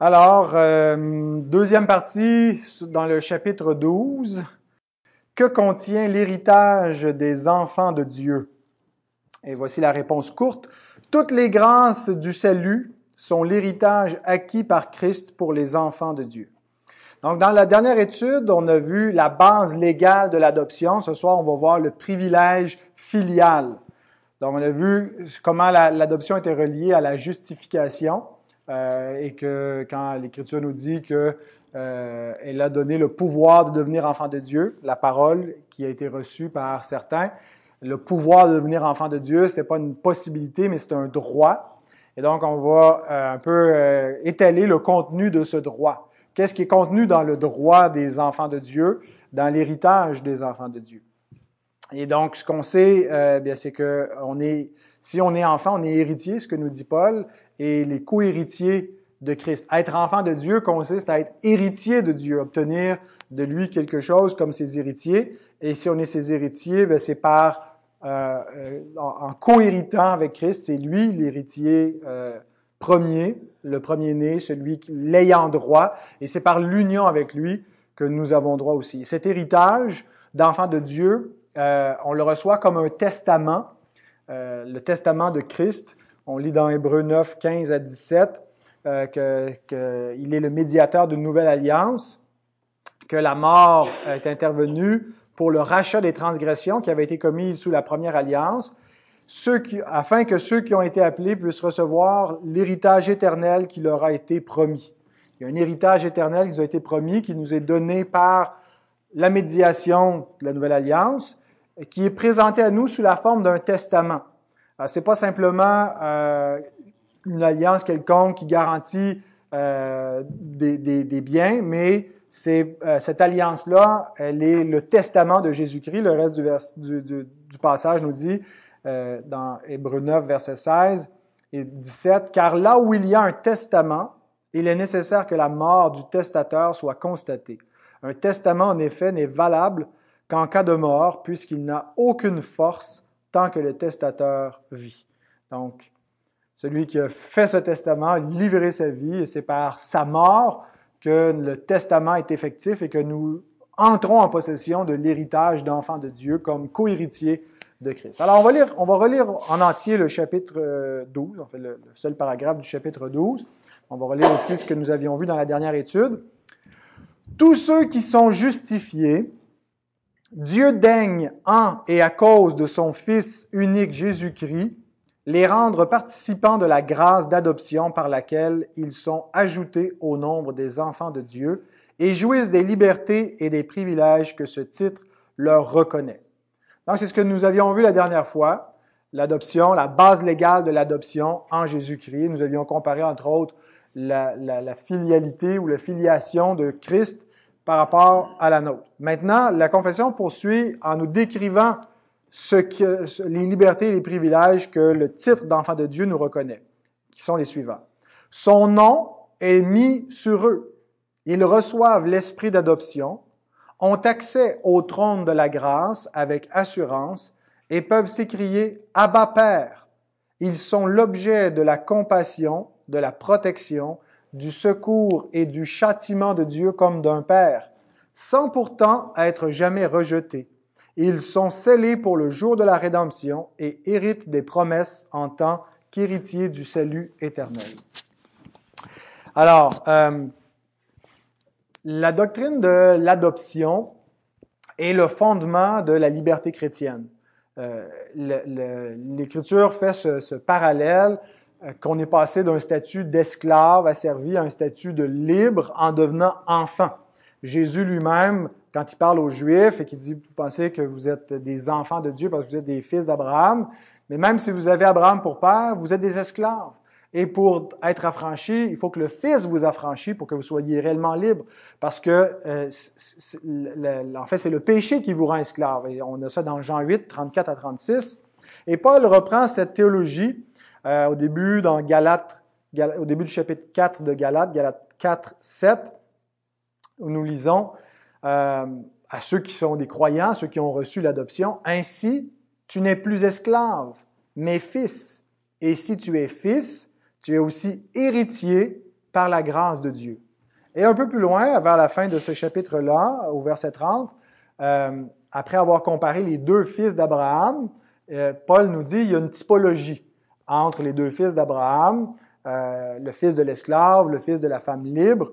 Alors, euh, deuxième partie dans le chapitre 12. Que contient l'héritage des enfants de Dieu? Et voici la réponse courte. Toutes les grâces du salut sont l'héritage acquis par Christ pour les enfants de Dieu. Donc, dans la dernière étude, on a vu la base légale de l'adoption. Ce soir, on va voir le privilège filial. Donc, on a vu comment l'adoption était reliée à la justification et que quand l'Écriture nous dit que euh, a donné le pouvoir de devenir enfant de Dieu, la parole qui a été reçue par certains, le pouvoir de devenir enfant de Dieu, ce n'est pas une possibilité, mais c'est un droit. Et donc, on va euh, un peu euh, étaler le contenu de ce droit. Qu'est-ce qui est contenu dans le droit des enfants de Dieu, dans l'héritage des enfants de Dieu? Et donc, ce qu'on sait, euh, bien, c'est que on est, si on est enfant, on est héritier, ce que nous dit Paul, et les co-héritiers de Christ. Être enfant de Dieu consiste à être héritier de Dieu, obtenir de lui quelque chose comme ses héritiers. Et si on est ses héritiers, ben, c'est par euh, euh en, co-héritant avec Christ, c'est lui l'héritier euh, premier, le premier-né, celui l'ayant droit, et c'est par l'union avec lui que nous avons droit aussi. Cet héritage d'enfant de Dieu on le reçoit comme un testament, euh, le testament de Christ. On lit dans Hébreu 9, 15 à 17 euh, qu'il est le médiateur d'une nouvelle alliance, que la mort est intervenue pour le rachat des transgressions qui avaient été commises sous la première alliance, afin que ceux qui ont été appelés puissent recevoir l'héritage éternel qui leur a été promis. Il y a un héritage éternel qui nous a été promis, qui nous est donné par la médiation de la nouvelle alliance, qui est présenté à nous sous la forme d'un testament. Ce n'est pas simplement euh, une alliance quelconque qui garantit euh, des, biens, mais euh, cette alliance-là, elle est le testament de Jésus-Christ. Le reste du, passage nous dit euh, dans Hébreu 9, verset 16 et 17, car là où il y a un testament, il est nécessaire que la mort du testateur soit constatée. Un testament, en effet, n'est valable qu'en cas de mort, puisqu'il n'a aucune force tant que le testateur vit. Donc, celui qui a fait ce testament a livré sa vie, et c'est par sa mort que le testament est effectif et que nous entrons en possession de l'héritage d'enfants de Dieu comme co-héritiers de Christ. Alors, on va, lire, relire en entier le chapitre 12, en fait le, le seul paragraphe du chapitre 12. On va relire aussi ce que nous avions vu dans la dernière étude. Tous ceux qui sont justifiés Dieu daigne en et à cause de son Fils unique Jésus-Christ les rendre participants de la grâce d'adoption par laquelle ils sont ajoutés au nombre des enfants de Dieu et jouissent des libertés et des privilèges que ce titre leur reconnaît. Donc c'est ce que nous avions vu la dernière fois, l'adoption, la base légale de l'adoption en Jésus-Christ. Nous avions comparé entre autres la, la, filialité ou la filiation de Christ par rapport à la nôtre. Maintenant, la confession poursuit en nous décrivant les libertés et les privilèges que le titre d'enfant de Dieu nous reconnaît, qui sont les suivants. Son nom est mis sur eux. Ils reçoivent l'esprit d'adoption, ont accès au trône de la grâce avec assurance et peuvent s'écrier Abba Père. Ils sont l'objet de la compassion, de la protection du secours et du châtiment de Dieu comme d'un Père, sans pourtant être jamais rejetés. Ils sont scellés pour le jour de la rédemption et héritent des promesses en tant qu'héritiers du salut éternel. Alors, euh, la doctrine de l'adoption est le fondement de la liberté chrétienne. Euh, L'Écriture fait ce, parallèle qu'on est passé d'un statut d'esclave asservi à un statut de libre en devenant enfant. Jésus lui-même, quand il parle aux Juifs et qu'il dit, vous pensez que vous êtes des enfants de Dieu parce que vous êtes des fils d'Abraham, mais même si vous avez Abraham pour père, vous êtes des esclaves. Et pour être affranchi, il faut que le Fils vous affranchisse pour que vous soyez réellement libre. Parce que, euh, en fait, c'est le péché qui vous rend esclave. Et on a ça dans Jean 8, 34 à 36. Et Paul reprend cette théologie euh, au début, dans au début du chapitre 4 de Galate, Galate 4, 7, où nous lisons euh, à ceux qui sont des croyants, ceux qui ont reçu l'adoption, Ainsi, tu n'es plus esclave, mais fils. Et si tu es fils, tu es aussi héritier par la grâce de Dieu. Et un peu plus loin, vers la fin de ce chapitre-là, au verset 30, euh, après avoir comparé les deux fils d'Abraham, euh, Paul nous dit qu'il y a une typologie entre les deux fils d'Abraham, euh, le fils de l'esclave, le fils de la femme libre,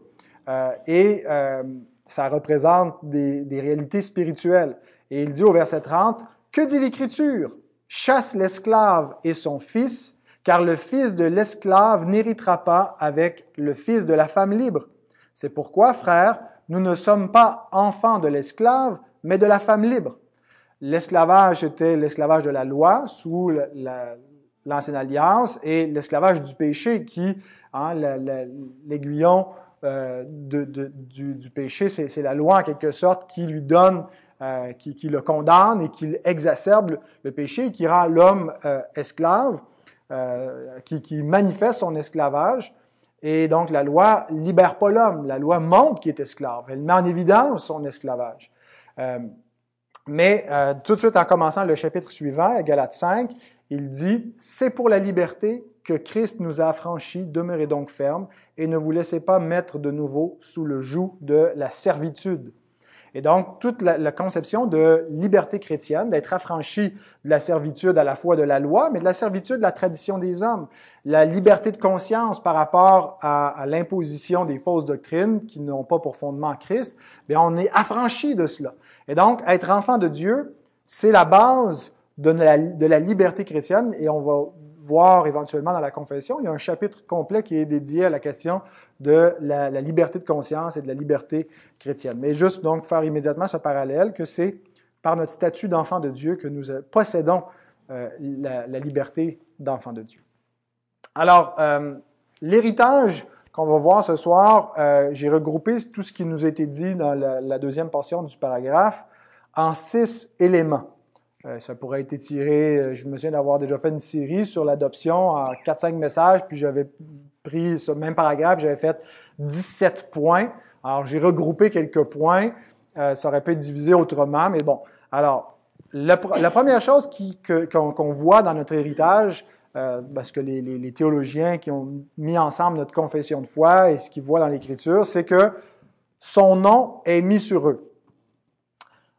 et ça représente des, réalités spirituelles. Et il dit au verset 30, Que dit l'Écriture? Chasse l'esclave et son fils, car le fils de l'esclave n'héritera pas avec le fils de la femme libre. C'est pourquoi, frères, nous ne sommes pas enfants de l'esclave, mais de la femme libre. L'esclavage était l'esclavage de la loi sous l'ancienne alliance et l'esclavage du péché qui, hein, l'aiguillon euh, du, péché, c'est la loi en quelque sorte qui lui donne, euh, qui, le condamne et qui exacerbe le péché qui rend l'homme euh, esclave, qui, qui manifeste son esclavage. Et donc, la loi libère pas l'homme. La loi montre qu'il est esclave. Elle met en évidence son esclavage. Mais tout de suite, en commençant le chapitre suivant, Galates 5, il dit, C'est pour la liberté que Christ nous a affranchis, demeurez donc fermes et ne vous laissez pas mettre de nouveau sous le joug de la servitude. Et donc, toute la, conception de liberté chrétienne, d'être affranchi de la servitude à la fois de la loi, mais de la servitude de la tradition des hommes, la liberté de conscience par rapport à, l'imposition des fausses doctrines qui n'ont pas pour fondement Christ, bien, on est affranchi de cela. Et donc, être enfant de Dieu, c'est la base de la, liberté chrétienne, et on va voir éventuellement dans la confession, il y a un chapitre complet qui est dédié à la question de la, liberté de conscience et de la liberté chrétienne. Mais juste donc faire immédiatement ce parallèle que c'est par notre statut d'enfant de Dieu que nous possédons euh, la, liberté d'enfant de Dieu. Alors, euh, l'héritage qu'on va voir ce soir, euh, j'ai regroupé tout ce qui nous a été dit dans la deuxième portion du paragraphe en six éléments. Euh, ça pourrait être tiré, euh, je me souviens d'avoir déjà fait une série sur l'adoption en 4-5 messages, puis j'avais pris ce même paragraphe, j'avais fait 17 points. Alors, j'ai regroupé quelques points. Euh, ça aurait pu être divisé autrement, mais bon. Alors, la, première chose qu'on voit dans notre héritage, parce que les, les, théologiens qui ont mis ensemble notre confession de foi et ce qu'ils voient dans l'Écriture, c'est que son nom est mis sur eux.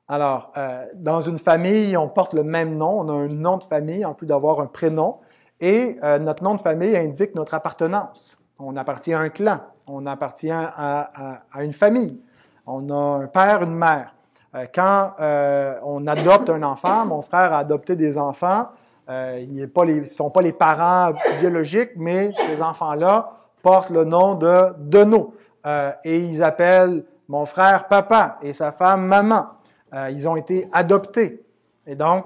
Alors, euh, dans une famille, on porte le même nom, on a un nom de famille en plus d'avoir un prénom, et euh, notre nom de famille indique notre appartenance. On appartient à un clan, on appartient à, une famille, on a un père, une mère. Euh, quand on adopte un enfant, mon frère a adopté des enfants, ils ne sont pas les parents biologiques, mais ces enfants-là portent le nom de Deneau. et ils appellent mon frère papa et sa femme maman. Euh, ils ont été adoptés. Et donc,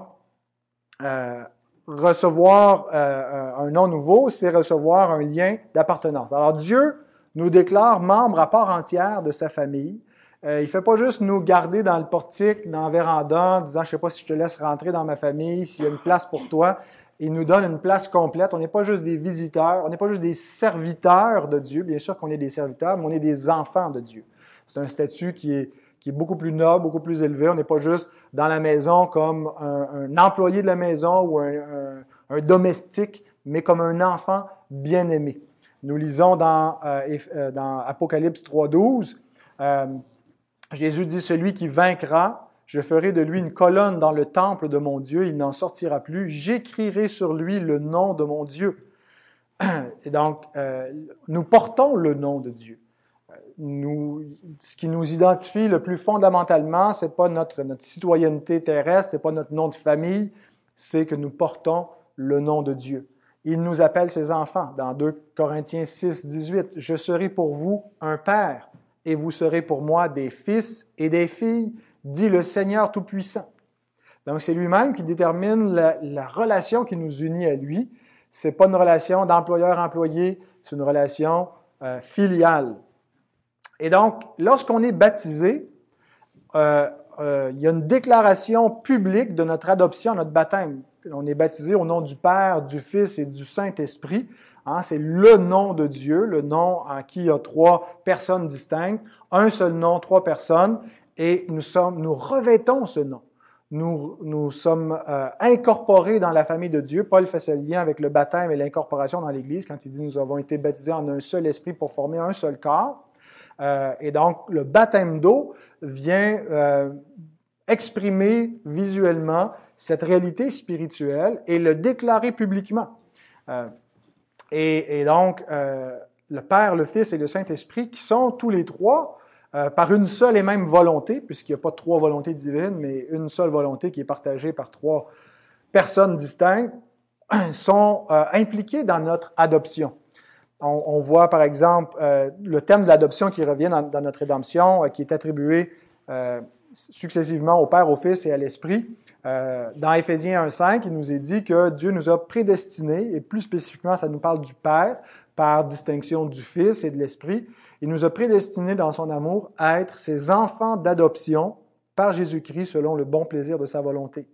euh, recevoir euh, un nom nouveau, c'est recevoir un lien d'appartenance. Alors Dieu nous déclare membres à part entière de sa famille. il ne fait pas juste nous garder dans le portique, dans le véranda, en disant, je ne sais pas si je te laisse rentrer dans ma famille, s'il y a une place pour toi. Il nous donne une place complète. On n'est pas juste des visiteurs, on n'est pas juste des serviteurs de Dieu. Bien sûr qu'on est des serviteurs, mais on est des enfants de Dieu. C'est un statut qui est qui est beaucoup plus noble, beaucoup plus élevé. On n'est pas juste dans la maison comme un, employé de la maison ou un, domestique, mais comme un enfant bien-aimé. Nous lisons dans, euh, euh, Apocalypse 3.12, euh, Jésus dit, Celui qui vaincra, je ferai de lui une colonne dans le temple de mon Dieu, il n'en sortira plus, j'écrirai sur lui le nom de mon Dieu. Et donc, nous portons le nom de Dieu ce qui nous identifie le plus fondamentalement, c'est pas notre, citoyenneté terrestre, c'est pas notre nom de famille, c'est que nous portons le nom de Dieu. Il nous appelle ses enfants. Dans 2 Corinthiens 6, 18, Je serai pour vous un père, et vous serez pour moi des fils et des filles, dit le Seigneur Tout-Puissant. Donc c'est lui-même qui détermine la, la, relation qui nous unit à lui. C'est pas une relation d'employeur-employé, c'est une relation euh, filiale. Et donc, lorsqu'on est baptisé, euh, euh, il y a une déclaration publique de notre adoption, notre baptême. On est baptisé au nom du Père, du Fils et du Saint-Esprit. Hein, c'est le nom de Dieu, le nom en qui il y a trois personnes distinctes, un seul nom, trois personnes, et nous sommes, nous revêtons ce nom. nous, sommes euh, incorporés dans la famille de Dieu. Paul fait ce lien avec le baptême et l'incorporation dans l'Église quand il dit nous avons été baptisés en un seul esprit pour former un seul corps. Euh, et donc, le baptême d'eau vient euh, exprimer visuellement cette réalité spirituelle et le déclarer publiquement. Euh, et, et, donc, le Père, le Fils et le Saint-Esprit, qui sont tous les trois par une seule et même volonté, puisqu'il n'y a pas trois volontés divines, mais une seule volonté qui est partagée par trois personnes distinctes, sont impliqués dans notre adoption. On, on voit par exemple euh, le thème de l'adoption qui revient dans, notre rédemption, qui est attribué successivement au Père, au Fils et à l'Esprit. dans Éphésiens 1.5, il nous est dit que Dieu nous a prédestinés, et plus spécifiquement, ça nous parle du Père, par distinction du Fils et de l'Esprit, il nous a prédestinés dans son amour à être ses enfants d'adoption par Jésus-Christ selon le bon plaisir de sa volonté.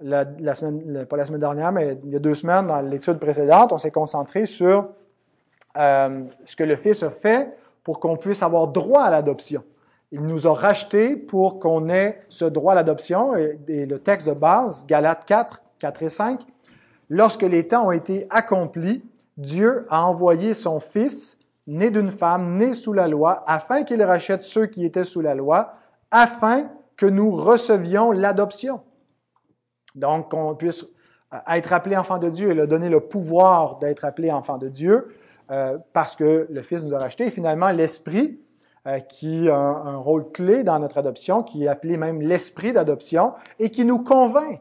La, la semaine, pas la semaine dernière, mais il y a deux semaines, dans l'étude précédente, on s'est concentré sur euh, ce que le Fils a fait pour qu'on puisse avoir droit à l'adoption. Il nous a rachetés pour qu'on ait ce droit à l'adoption. Et, et, le texte de base, Galates 4, 4 et 5, lorsque les temps ont été accomplis, Dieu a envoyé son Fils né d'une femme, né sous la loi, afin qu'il rachète ceux qui étaient sous la loi, afin que nous recevions l'adoption. Donc, qu'on puisse être appelé enfant de Dieu et leur donner le pouvoir d'être appelé enfant de Dieu, euh, parce que le Fils nous a racheté. Et finalement, l'Esprit, euh, qui a un, un, rôle clé dans notre adoption, qui est appelé même l'Esprit d'adoption, et qui nous convainc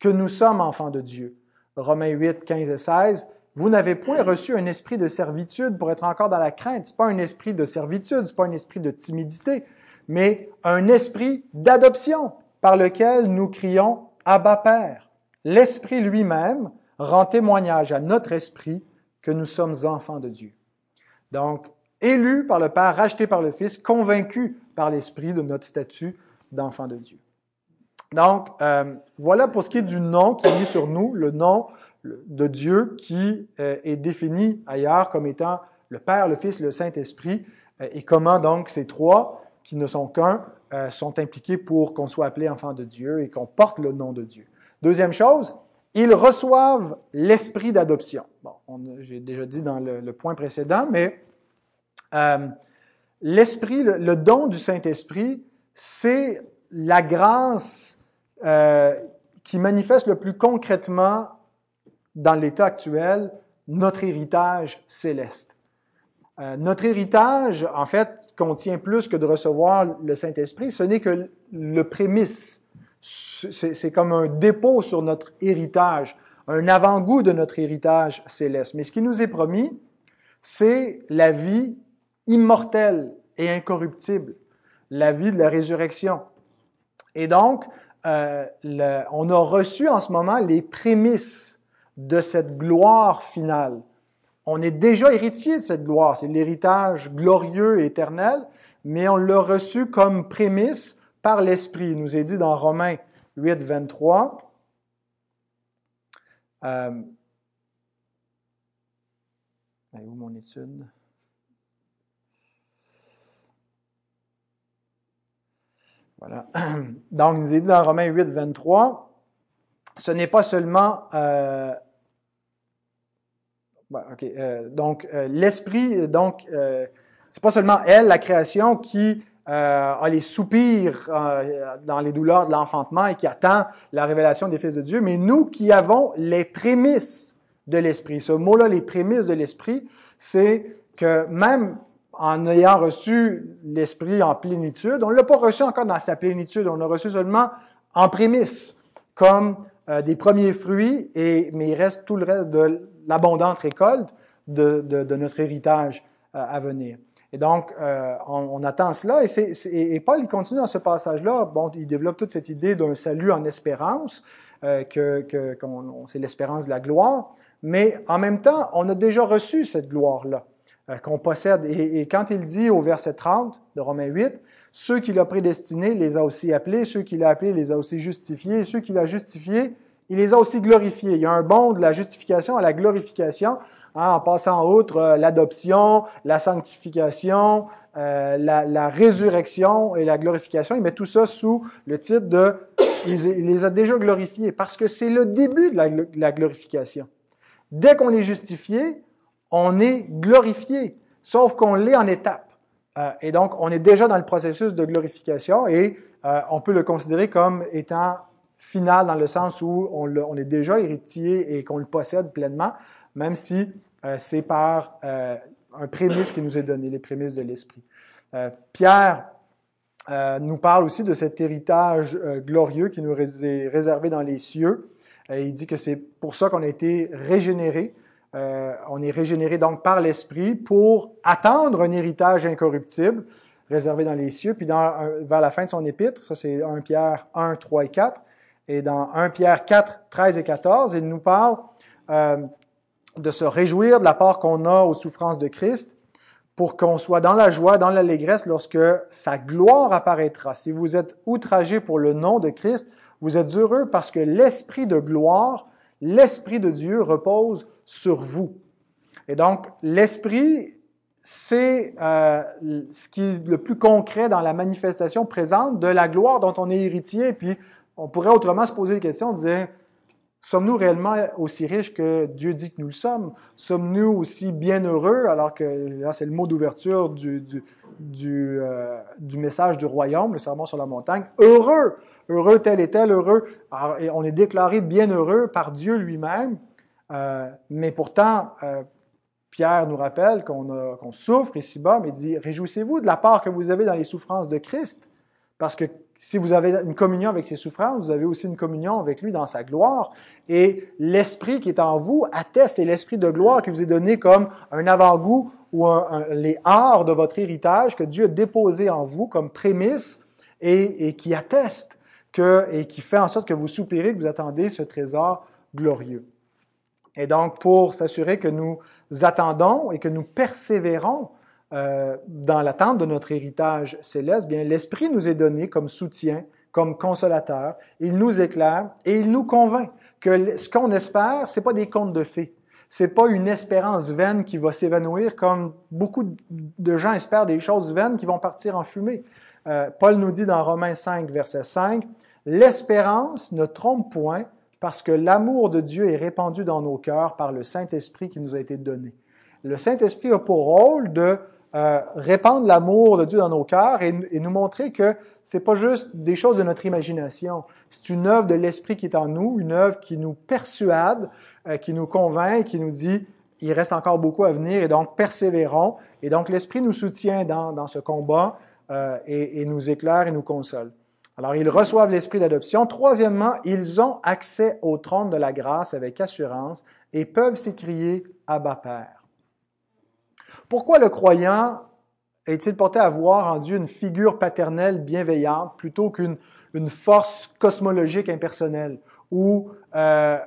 que nous sommes enfants de Dieu. Romains 8, 15 et 16, vous n'avez point reçu un esprit de servitude pour être encore dans la crainte. C'est pas un esprit de servitude, c'est pas un esprit de timidité, mais un esprit d'adoption par lequel nous crions Abba Père. L'esprit lui-même rend témoignage à notre esprit que nous sommes enfants de Dieu. Donc, élus par le Père, rachetés par le Fils, convaincus par l'esprit de notre statut d'enfant de Dieu. Donc, euh, voilà pour ce qui est du nom qui est mis sur nous, le nom de Dieu qui euh, est défini ailleurs comme étant le Père, le Fils le Saint-Esprit, euh, et comment donc ces trois, qui ne sont qu'un, sont impliqués pour qu'on soit appelé enfant de Dieu et qu'on porte le nom de Dieu. Deuxième chose, ils reçoivent l'esprit d'adoption. Bon, j'ai déjà dit dans le, point précédent, mais euh, l'esprit, le, le, don du Saint-Esprit, c'est la grâce euh, qui manifeste le plus concrètement dans l'état actuel, notre héritage céleste. Euh, notre héritage, en fait, contient plus que de recevoir le Saint-Esprit, ce n'est que le prémisse. C'est comme un dépôt sur notre héritage, un avant-goût de notre héritage céleste. Mais ce qui nous est promis, c'est la vie immortelle et incorruptible, la vie de la résurrection. Et donc, euh, on a reçu en ce moment les prémices de cette gloire finale. On est déjà héritier de cette gloire, c'est l'héritage glorieux et éternel, mais on l'a reçu comme prémisse par l'Esprit. Il nous est dit dans Romains 8, 23. Euh, où mon étude? Voilà. Donc, il nous est dit dans Romains 8, 23, ce n'est pas seulement euh, okay, euh, donc euh, l'esprit donc euh, c'est pas seulement elle la création qui euh, a les soupirs euh, dans les douleurs de l'enfantement et qui attend la révélation des fils de Dieu, mais nous qui avons les prémices de l'esprit. Ce mot-là, les prémices de l'esprit, c'est que même en ayant reçu l'esprit en plénitude, on ne l'a pas reçu encore dans sa plénitude, on l'a reçu seulement en prémices, comme euh, des premiers fruits, et, mais il reste tout le reste de l'abondante récolte de, de, de, notre héritage euh, à venir. Et donc, euh, on, on, attend cela. Et, c'est, c'est, et, Paul, il continue dans ce passage-là. Bon, il développe toute cette idée d'un salut en espérance, euh, que, que c'est l'espérance de la gloire. Mais en même temps, on a déjà reçu cette gloire-là euh, qu'on possède. Et, et, quand il dit au verset 30 de Romains 8, ceux qu'il a prédestinés les a aussi appelés, ceux qu'il a appelés les a aussi justifiés, ceux qu'il a justifiés, il les a aussi glorifiés. Il y a un bond de la justification à la glorification, hein, en passant outre euh, l'adoption, la sanctification, euh, la, résurrection et la glorification. Il met tout ça sous le titre de il les a déjà glorifiés parce que c'est le début de la, glorification. Dès qu'on est justifié, on est glorifié, sauf qu'on l'est en étapes. Euh, et donc, on est déjà dans le processus de glorification et euh, on peut le considérer comme étant final dans le sens où on, est déjà héritier et qu'on le possède pleinement, même si euh, c'est par un prémisse qui nous est donné, les prémices de l'Esprit. Pierre nous parle aussi de cet héritage glorieux qui nous est réservé dans les cieux. il dit que c'est pour ça qu'on a été régénéré. on est régénéré donc par l'Esprit pour attendre un héritage incorruptible, réservé dans les cieux. Puis vers la fin de son épître, ça c'est 1 Pierre 1, 3 et 4, et dans 1 Pierre 4, 13 et 14, il nous parle euh, de se réjouir de la part qu'on a aux souffrances de Christ pour qu'on soit dans la joie, dans l'allégresse lorsque sa gloire apparaîtra. Si vous êtes outragé pour le nom de Christ, vous êtes heureux parce que l'esprit de gloire, l'esprit de Dieu repose sur vous. Et donc, l'esprit c'est euh, ce qui est le plus concret dans la manifestation présente de la gloire dont on est héritier. Puis on pourrait autrement se poser la question, on disait, sommes-nous réellement aussi riches que Dieu dit que nous le sommes? Sommes-nous aussi bienheureux, alors que là c'est le mot d'ouverture du, du, du, euh, message du royaume, le sermon sur la montagne. Heureux, heureux tel et tel, heureux. Alors, on est déclaré bienheureux par Dieu lui-même, euh, mais pourtant, euh, Pierre nous rappelle qu'on souffre ici-bas, mais dit, réjouissez-vous de la part que vous avez dans les souffrances de Christ, parce que si vous avez une communion avec ses souffrances, vous avez aussi une communion avec lui dans sa gloire. Et l'esprit qui est en vous atteste, c'est l'esprit de gloire qui vous est donné comme un avant-goût ou les arts de votre héritage que Dieu a déposé en vous comme prémisse et, qui atteste et qui fait en sorte que vous soupirez, que vous attendez ce trésor glorieux. Et donc, pour s'assurer que nous attendons et que nous persévérons euh, dans l'attente de notre héritage céleste, bien, l'Esprit nous est donné comme soutien, comme consolateur. Il nous éclaire et il nous convainc que ce qu'on espère, c'est pas des contes de fées. C'est pas une espérance vaine qui va s'évanouir comme beaucoup de gens espèrent des choses vaines qui vont partir en fumée. Euh, Paul nous dit dans Romains 5, verset 5, L'espérance ne trompe point parce que l'amour de Dieu est répandu dans nos cœurs par le Saint-Esprit qui nous a été donné. Le Saint-Esprit a pour rôle de euh, répandre l'amour de Dieu dans nos cœurs et, nous montrer que c'est pas juste des choses de notre imagination. C'est une œuvre de l'Esprit qui est en nous, une œuvre qui nous persuade, euh, qui nous convainc, qui nous dit il reste encore beaucoup à venir et donc persévérons. Et donc l'Esprit nous soutient dans, ce combat euh, et, et nous éclaire et nous console. Alors, ils reçoivent l'esprit d'adoption. Troisièmement, ils ont accès au trône de la grâce avec assurance et peuvent s'écrier Abba Père. Pourquoi le croyant est-il porté à voir en Dieu une figure paternelle bienveillante plutôt qu'une une force cosmologique impersonnelle ou euh,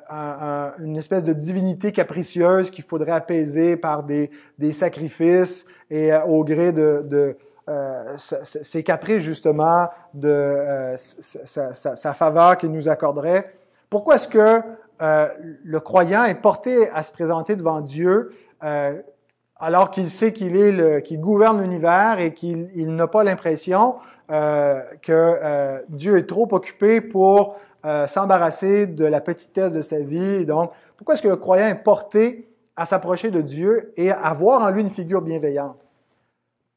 une espèce de divinité capricieuse qu'il faudrait apaiser par des, sacrifices et euh, au gré de, de euh, ses caprices justement de sa, faveur qu'il nous accorderait? Pourquoi est-ce que le croyant est porté à se présenter devant Dieu alors qu'il sait qu'il gouverne l'univers et qu'il n'a pas l'impression que Dieu est trop occupé pour s'embarrasser de la petitesse de sa vie. Donc, pourquoi est-ce que le croyant est porté à s'approcher de Dieu et à voir en lui une figure bienveillante?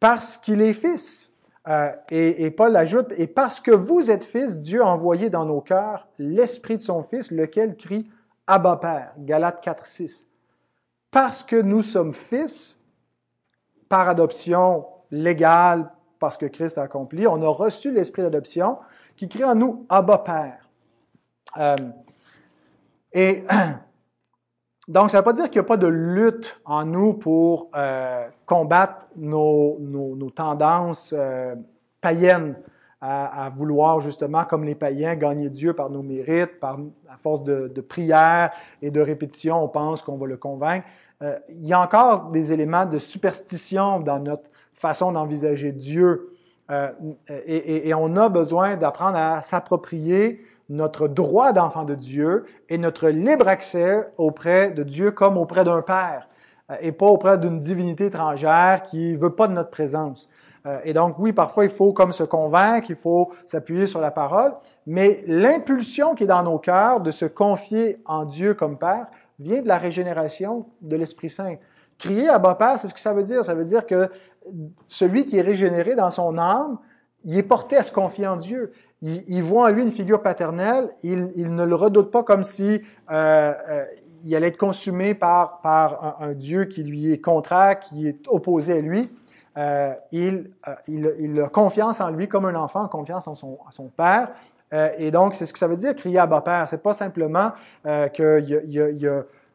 parce qu'il est fils. Euh, et, Paul ajoute, et parce que vous êtes fils, Dieu a envoyé dans nos cœurs l'Esprit de son Fils, lequel crie Abba Père. Galates 4, 6. Parce que nous sommes fils, par adoption légale, parce que Christ a accompli, on a reçu l'Esprit d'adoption qui crie en nous Abba Père. Euh, et Donc, ça ne veut pas dire qu'il n'y a pas de lutte en nous pour euh, combattre nos, nos, tendances euh, païennes à, vouloir justement, comme les païens, gagner Dieu par nos mérites, par à force de, de prière et de répétition, on pense qu'on va le convaincre. Euh, il y a encore des éléments de superstition dans notre façon d'envisager Dieu. Et, et, et, on a besoin d'apprendre à s'approprier notre droit d'enfant de Dieu et notre libre accès auprès de Dieu comme auprès d'un Père euh, et pas auprès d'une divinité étrangère qui veut pas de notre présence. Euh, et donc, oui, parfois, il faut comme se convaincre, il faut s'appuyer sur la parole, mais l'impulsion qui est dans nos cœurs de se confier en Dieu comme Père vient de la régénération de l'Esprit Saint. Crier à bas Père, c'est ce que ça veut dire. Ça veut dire que celui qui est régénéré dans son âme, il est porté à se confier en Dieu. Il, voit en lui une figure paternelle. Il, ne le redoute pas comme si euh, euh, il allait être consumé par, par un, Dieu qui lui est contraire, qui est opposé à lui. Euh, il, il, a confiance en lui comme un enfant confiance en son, père. et donc, c'est ce que ça veut dire, crier à bas père. C'est pas simplement a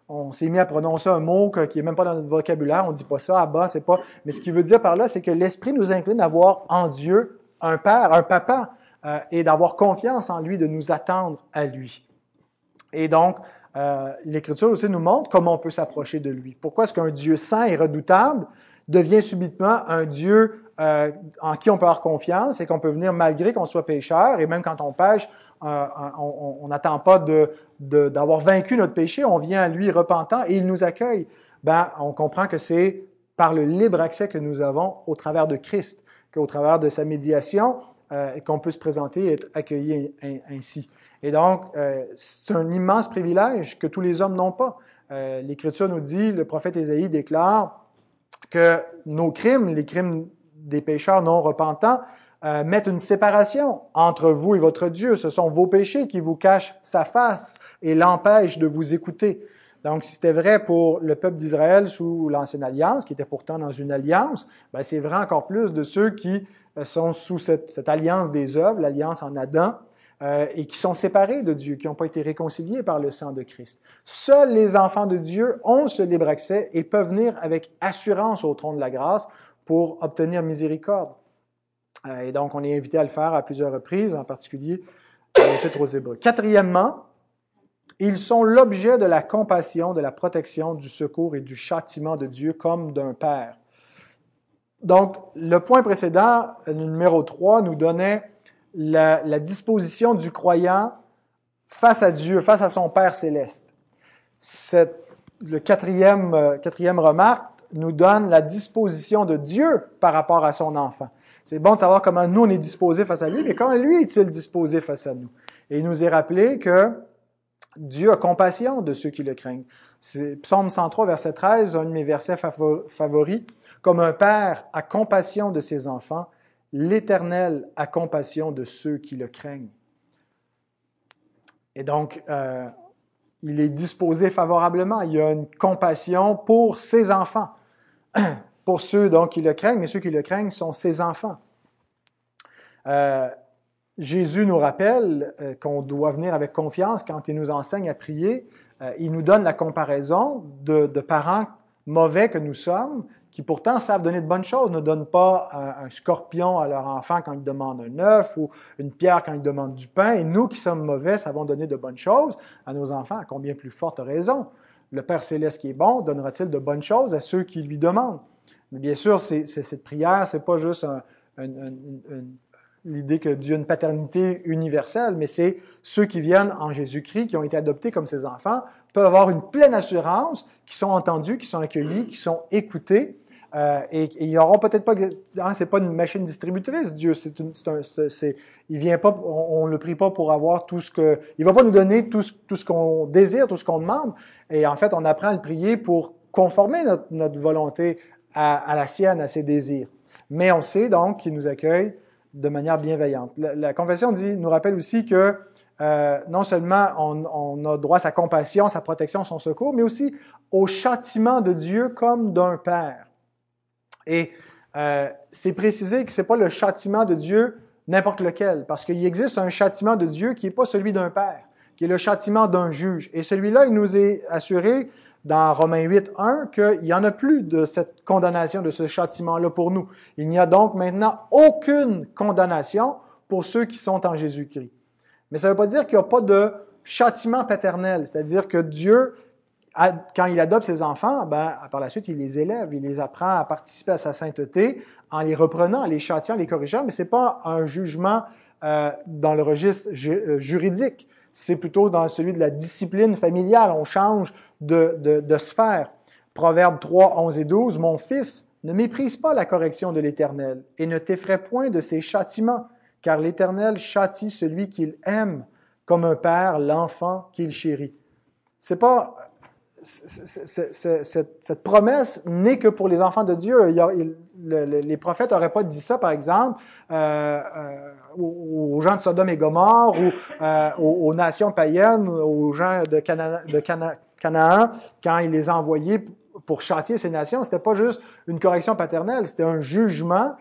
on s'est mis à prononcer un mot qui n'est même pas dans notre vocabulaire, on ne dit pas ça, à bas, c'est pas. Mais ce qu'il veut dire par là, c'est que l'Esprit nous incline à voir en Dieu un Père, un Papa, euh, et d'avoir confiance en lui, de nous attendre à lui. Et donc, euh, l'Écriture aussi nous montre comment on peut s'approcher de lui. Pourquoi est-ce qu'un Dieu saint et redoutable? Devient subitement un Dieu euh, en qui on peut avoir confiance et qu'on peut venir malgré qu'on soit pécheur, et même quand on pêche, on n'attend pas de, d'avoir vaincu notre péché, on vient à lui repentant et il nous accueille. Ben, on comprend que c'est par le libre accès que nous avons au travers de Christ, qu'au travers de sa médiation, euh, qu'on peut se présenter et être accueilli ainsi. Et donc, euh, c'est un immense privilège que tous les hommes n'ont pas. Euh, L'Écriture nous dit, le prophète Ésaïe déclare que nos crimes, les crimes des pécheurs non repentants, euh, mettent une séparation entre vous et votre Dieu. Ce sont vos péchés qui vous cachent sa face et l'empêchent de vous écouter. Donc, si c'était vrai pour le peuple d'Israël sous l'ancienne alliance, qui était pourtant dans une alliance, ben, c'est vrai encore plus de ceux qui euh, sont sous cette, cette alliance des œuvres, l'alliance en Adam, euh, et qui sont séparés de Dieu, qui n'ont pas été réconciliés par le sang de Christ. Seuls les enfants de Dieu ont ce libre accès et peuvent venir avec assurance au trône de la grâce pour obtenir miséricorde. Euh, et donc, on est invité à le faire à plusieurs reprises, en particulier dans l'Épître aux Hébreux. Quatrièmement, ils sont l'objet de la compassion, de la protection, du secours et du châtiment de Dieu comme d'un Père. Donc, le point précédent, le numéro 3, nous donnait la, la, disposition du croyant face à Dieu, face à son Père céleste. Cette, le quatrième, euh, quatrième remarque nous donne la disposition de Dieu par rapport à son enfant. C'est bon de savoir comment nous on est disposés face à lui, mais comment lui est-il disposé face à nous? Et il nous est rappelé que Dieu a compassion de ceux qui le craignent. Psaume 103, verset 13, un de mes versets favoris. Comme un père a compassion de ses enfants, l'Éternel a compassion de ceux qui le craignent. Et donc, euh, il est disposé favorablement. Il y a une compassion pour ses enfants. pour ceux donc qui le craignent, mais ceux qui le craignent sont ses enfants. Euh, Jésus nous rappelle euh, qu'on doit venir avec confiance quand il nous enseigne à prier. Il nous donne la comparaison de, parents mauvais que nous sommes, qui pourtant savent donner de bonnes choses, ne donnent pas un, un scorpion à leur enfant quand il demande un œuf ou une pierre quand il demande du pain. Et nous qui sommes mauvais savons donner de bonnes choses à nos enfants, à combien plus forte raison? Le Père céleste qui est bon donnera-t-il de bonnes choses à ceux qui lui demandent? Mais bien sûr, c'est, cette prière, c'est pas juste l'idée que Dieu a une paternité universelle, mais c'est ceux qui viennent en Jésus-Christ, qui ont été adoptés comme ses enfants, peuvent avoir une pleine assurance, qui sont entendus, qui sont accueillis, qui sont écoutés. Euh, et, et, ils auront peut-être pas, hein, c'est pas une machine distributrice, Dieu, c'est, c'est, il vient pas, on, ne le prie pas pour avoir tout ce que, il va pas nous donner tout ce, tout ce qu'on désire, tout ce qu'on demande. Et en fait, on apprend à le prier pour conformer notre, notre volonté à, la sienne, à ses désirs. Mais on sait donc qu'il nous accueille de manière bienveillante. La, confession dit, nous rappelle aussi que euh, non seulement on, on, a droit à sa compassion, sa protection, son secours, mais aussi au châtiment de Dieu comme d'un père. Et euh, c'est précisé que c'est pas le châtiment de Dieu n'importe lequel, parce qu'il existe un châtiment de Dieu qui n'est pas celui d'un père, qui est le châtiment d'un juge. Et celui-là, il nous est assuré dans Romains 8, 1 qu'il n'y en a plus de cette condamnation, de ce châtiment-là pour nous. Il n'y a donc maintenant aucune condamnation pour ceux qui sont en Jésus-Christ. Mais ça ne veut pas dire qu'il n'y a pas de châtiment paternel, c'est-à-dire que Dieu, quand il adopte ses enfants, ben, par la suite, il les élève, il les apprend à participer à sa sainteté en les reprenant, en les châtiant, en les corrigeant, mais ce n'est pas un jugement euh, dans le registre euh, juridique c'est plutôt dans celui de la discipline familiale. On change de, de, de sphère. Proverbe 3, 11 et 12, Mon fils, Ne méprise pas la correction de l'Éternel et ne t'effraie point de ses châtiments, car l'Éternel châtie celui qu'il aime, comme un père l'enfant qu'il chérit. C'est pas cette promesse n'est que pour les enfants de Dieu. les prophètes n'auraient pas dit ça, par exemple, euh, euh, aux gens de Sodome et Gomorre ou euh, aux, nations païennes, aux gens de, Canaan, quand il les a envoyés pour châtier ces nations. C'était pas juste une correction paternelle, c'était un jugement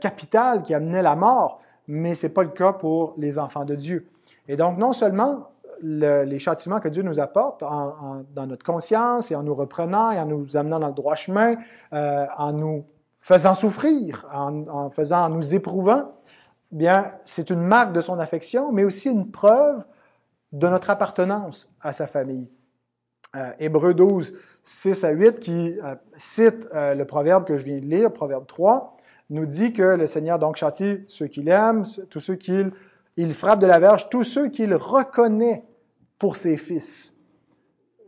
capital qui amenait la mort. Mais c'est pas le cas pour les enfants de Dieu. Et donc, non seulement les châtiments que Dieu nous apporte dans notre conscience et en nous reprenant et en nous amenant dans le droit chemin, euh, en nous faisant souffrir, en, faisant, nous éprouvant, bien, c'est une marque de son affection, mais aussi une preuve de notre appartenance à sa famille. Euh, Hébreu 12, 6 à 8, qui euh, cite le proverbe que je viens de lire, proverbe 3, nous dit que le Seigneur donc châtie ceux qu'il aime, tous ceux qu'il il frappe de la verge, tous ceux qu'il reconnaît pour ses fils.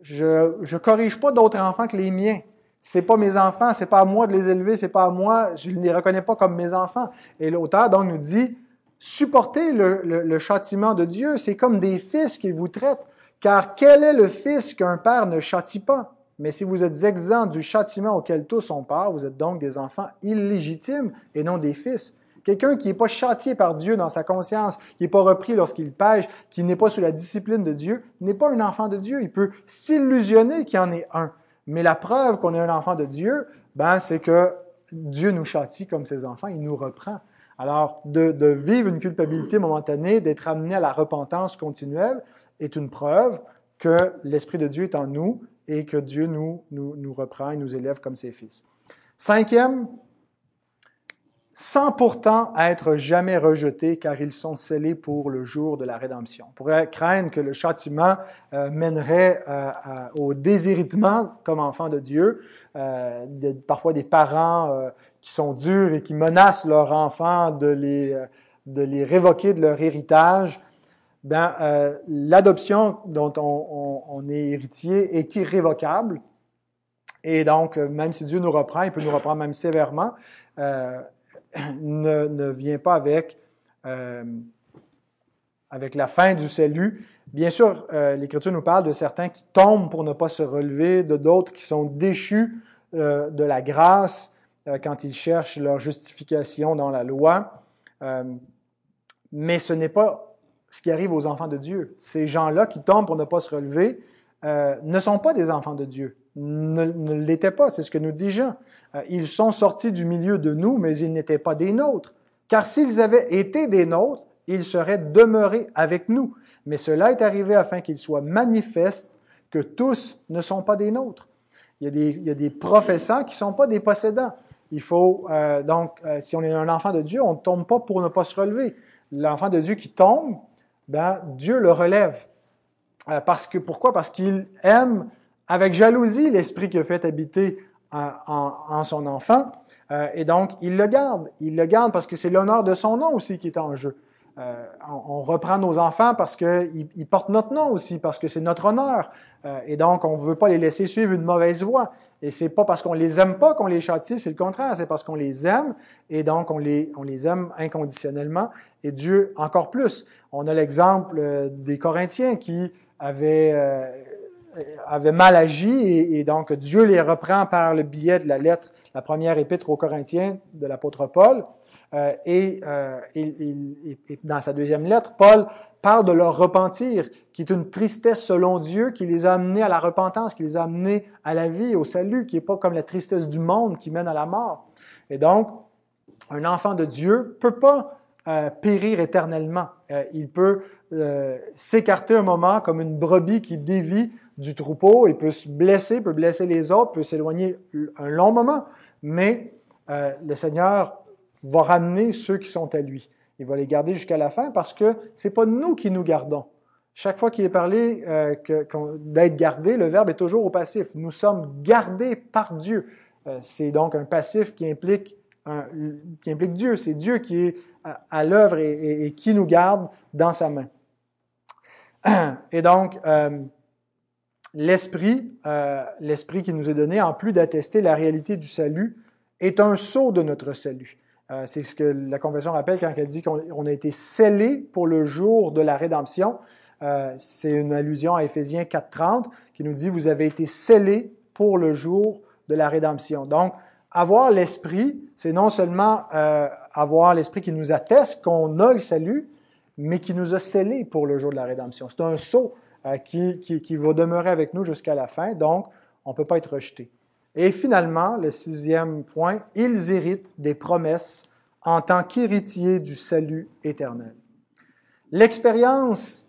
Je ne corrige pas d'autres enfants que les miens. C'est pas mes enfants, c'est pas à moi de les élever, c'est pas à moi, je ne les reconnais pas comme mes enfants. Et l'auteur donc nous dit, supportez le, le châtiment de Dieu, c'est comme des fils qu'il vous traite. Car quel est le fils qu'un père ne châtie pas? Mais si vous êtes exempts du châtiment auquel tous ont part, vous êtes donc des enfants illégitimes et non des fils. Quelqu'un qui n'est pas châtié par Dieu dans sa conscience, qui n'est pas repris lorsqu'il pêche, qui n'est pas sous la discipline de Dieu, n'est pas un enfant de Dieu. Il peut s'illusionner qu'il en est un. Mais la preuve qu'on est un enfant de Dieu, ben, c'est que Dieu nous châtie comme ses enfants, il nous reprend. Alors, de, vivre une culpabilité momentanée, d'être amené à la repentance continuelle, est une preuve que l'Esprit de Dieu est en nous et que Dieu nous, reprend et nous élève comme ses fils. Cinquième sans pourtant être jamais rejetés, car ils sont scellés pour le jour de la rédemption. On pourrait craindre que le châtiment euh, mènerait euh, au déshéritement comme enfant de Dieu, euh, parfois des parents qui sont durs et qui menacent leurs enfants de les, de les révoquer de leur héritage. Ben, l'adoption dont on, on, est héritier est irrévocable. Et donc, même si Dieu nous reprend, il peut nous reprendre même sévèrement ne, vient pas avec, euh, avec la fin du salut. Bien sûr, euh, l'Écriture nous parle de certains qui tombent pour ne pas se relever, de d'autres qui sont déchus euh, de la grâce quand ils cherchent leur justification dans la loi. Mais ce n'est pas ce qui arrive aux enfants de Dieu. Ces gens-là qui tombent pour ne pas se relever ne sont pas des enfants de Dieu ne, ne l'étaient pas, c'est ce que nous dit Jean. Euh, ils sont sortis du milieu de nous, mais ils n'étaient pas des nôtres. Car s'ils avaient été des nôtres, ils seraient demeurés avec nous. Mais cela est arrivé afin qu'il soit manifeste que tous ne sont pas des nôtres. Il y a des, il qui ne sont pas des possédants. Il faut, euh, donc, euh, si on est un enfant de Dieu, on ne tombe pas pour ne pas se relever. L'enfant de Dieu qui tombe, ben, Dieu le relève. parce que, pourquoi? Parce qu'il aime avec jalousie l'esprit qui a fait habiter en, son enfant. Euh, et donc, il le garde. Il le garde parce que c'est l'honneur de son nom aussi qui est en jeu. Euh, on, reprend nos enfants parce qu'ils ils portent notre nom aussi, parce que c'est notre honneur. Euh, et donc, on ne veut pas les laisser suivre une mauvaise voie. Et c'est pas parce qu'on les aime pas qu'on les châtie, c'est le contraire. C'est parce qu'on les aime et donc on les, on les aime inconditionnellement. Et Dieu encore plus. On a l'exemple des Corinthiens qui avaient avaient mal agi et, donc Dieu les reprend par le biais de la lettre, la première épître aux Corinthiens de l'apôtre Paul. Euh, et, euh, dans sa deuxième lettre, Paul parle de leur repentir, qui est une tristesse selon Dieu, qui les a amenés à la repentance, qui les a amenés à la vie, au salut, qui n'est pas comme la tristesse du monde qui mène à la mort. Et donc, un enfant de Dieu peut pas euh, périr éternellement. Euh, il peut euh, s'écarter un moment comme une brebis qui dévie du troupeau, il peut se blesser, peut blesser les autres, peut s'éloigner un long moment, mais euh, le Seigneur va ramener ceux qui sont à lui. Il va les garder jusqu'à la fin parce que c'est pas nous qui nous gardons. Chaque fois qu'il est parlé euh, d'être gardé, le verbe est toujours au passif. Nous sommes gardés par Dieu. Euh, c'est donc un passif qui implique, Dieu. C'est Dieu qui est à, l'œuvre et, et, qui nous garde dans sa main. Et donc, l'Esprit, euh, l'Esprit qui nous est donné, en plus d'attester la réalité du salut, est un sceau de notre salut. Euh, c'est ce que la Convention rappelle quand elle dit qu'on a été scellé pour le jour de la rédemption. Euh, c'est une allusion à Éphésiens 4.30 qui nous dit, vous avez été scellés pour le jour de la rédemption. Donc, avoir l'Esprit, c'est non seulement euh, avoir l'Esprit qui nous atteste qu'on a le salut, mais qui nous a scellés pour le jour de la rédemption. C'est un sceau qui, qui, va demeurer avec nous jusqu'à la fin, donc on ne peut pas être rejeté. Et finalement, le sixième point, ils héritent des promesses en tant qu'héritiers du salut éternel. L'expérience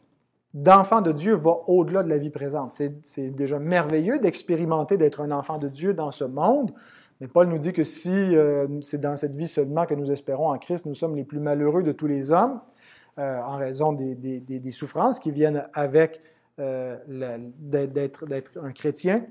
d'enfant de Dieu va au-delà de la vie présente. C'est déjà merveilleux d'expérimenter d'être un enfant de Dieu dans ce monde, mais Paul nous dit que si euh, c'est dans cette vie seulement que nous espérons en Christ, nous sommes les plus malheureux de tous les hommes euh, en raison des, souffrances qui viennent avec euh, d'être un chrétien.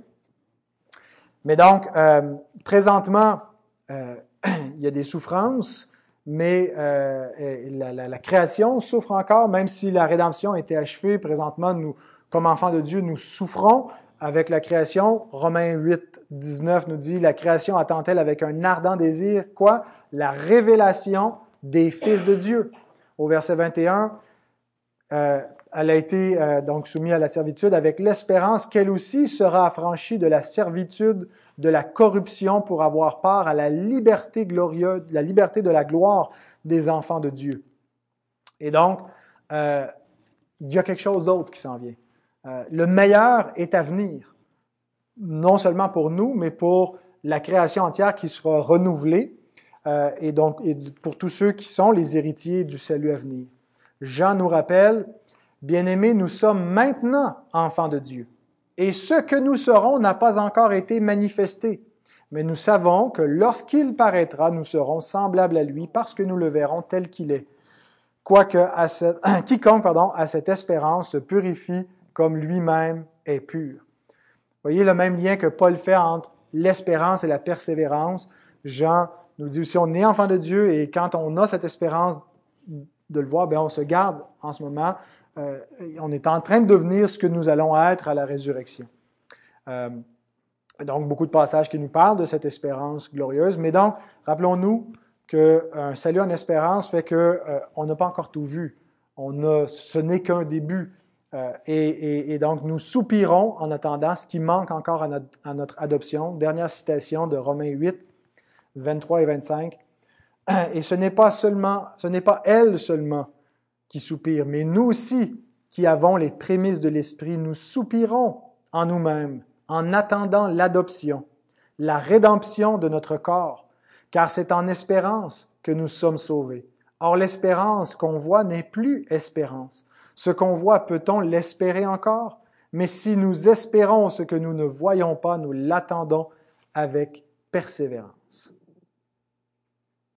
Mais donc, euh, présentement, euh, il y a des souffrances, mais la, création souffre encore, même si la rédemption a été achevée. Présentement, nous, comme enfants de Dieu, nous souffrons avec la création. Romains 8, 19 nous dit, la création attend-elle avec un ardent désir, quoi? La révélation des fils de Dieu. Au verset 21, euh, elle a été euh, donc soumise à la servitude avec l'espérance qu'elle aussi sera affranchie de la servitude de la corruption pour avoir part à la liberté glorieuse, la liberté de la gloire des enfants de Dieu. Et donc, euh, il y a quelque chose d'autre qui s'en vient. Euh, le meilleur est à venir, non seulement pour nous, mais pour la création entière qui sera renouvelée, et donc et pour tous ceux qui sont les héritiers du salut à venir. Jean nous rappelle Bien-aimés, nous sommes maintenant enfants de Dieu. Et ce que nous serons n'a pas encore été manifesté. Mais nous savons que lorsqu'il paraîtra, nous serons semblables à lui parce que nous le verrons tel qu'il est. Quoique quiconque pardon, à cette espérance se purifie comme lui-même est pur. Voyez le même lien que Paul fait entre l'espérance et la persévérance. Jean nous dit aussi, on est enfant de Dieu et quand on a cette espérance de le voir, bien, on se garde en ce moment euh, on est en train de devenir ce que nous allons être à la résurrection. Euh, donc, beaucoup de passages qui nous parlent de cette espérance glorieuse. Mais donc, rappelons-nous qu'un salut en espérance fait qu'on euh, n'a pas encore tout vu. On a, ce n'est qu'un début. Et, donc, nous soupirons en attendant ce qui manque encore à notre, à notre adoption. Dernière citation de Romains 8, 23 et 25. Et ce n'est pas seulement, ce n'est pas elle seulement qui mais nous aussi, qui avons les prémices de l'Esprit, nous soupirons en nous-mêmes en attendant l'adoption, la rédemption de notre corps, car c'est en espérance que nous sommes sauvés. Or, l'espérance qu'on voit n'est plus espérance. Ce qu'on voit, peut-on l'espérer encore? Mais si nous espérons ce que nous ne voyons pas, nous l'attendons avec persévérance.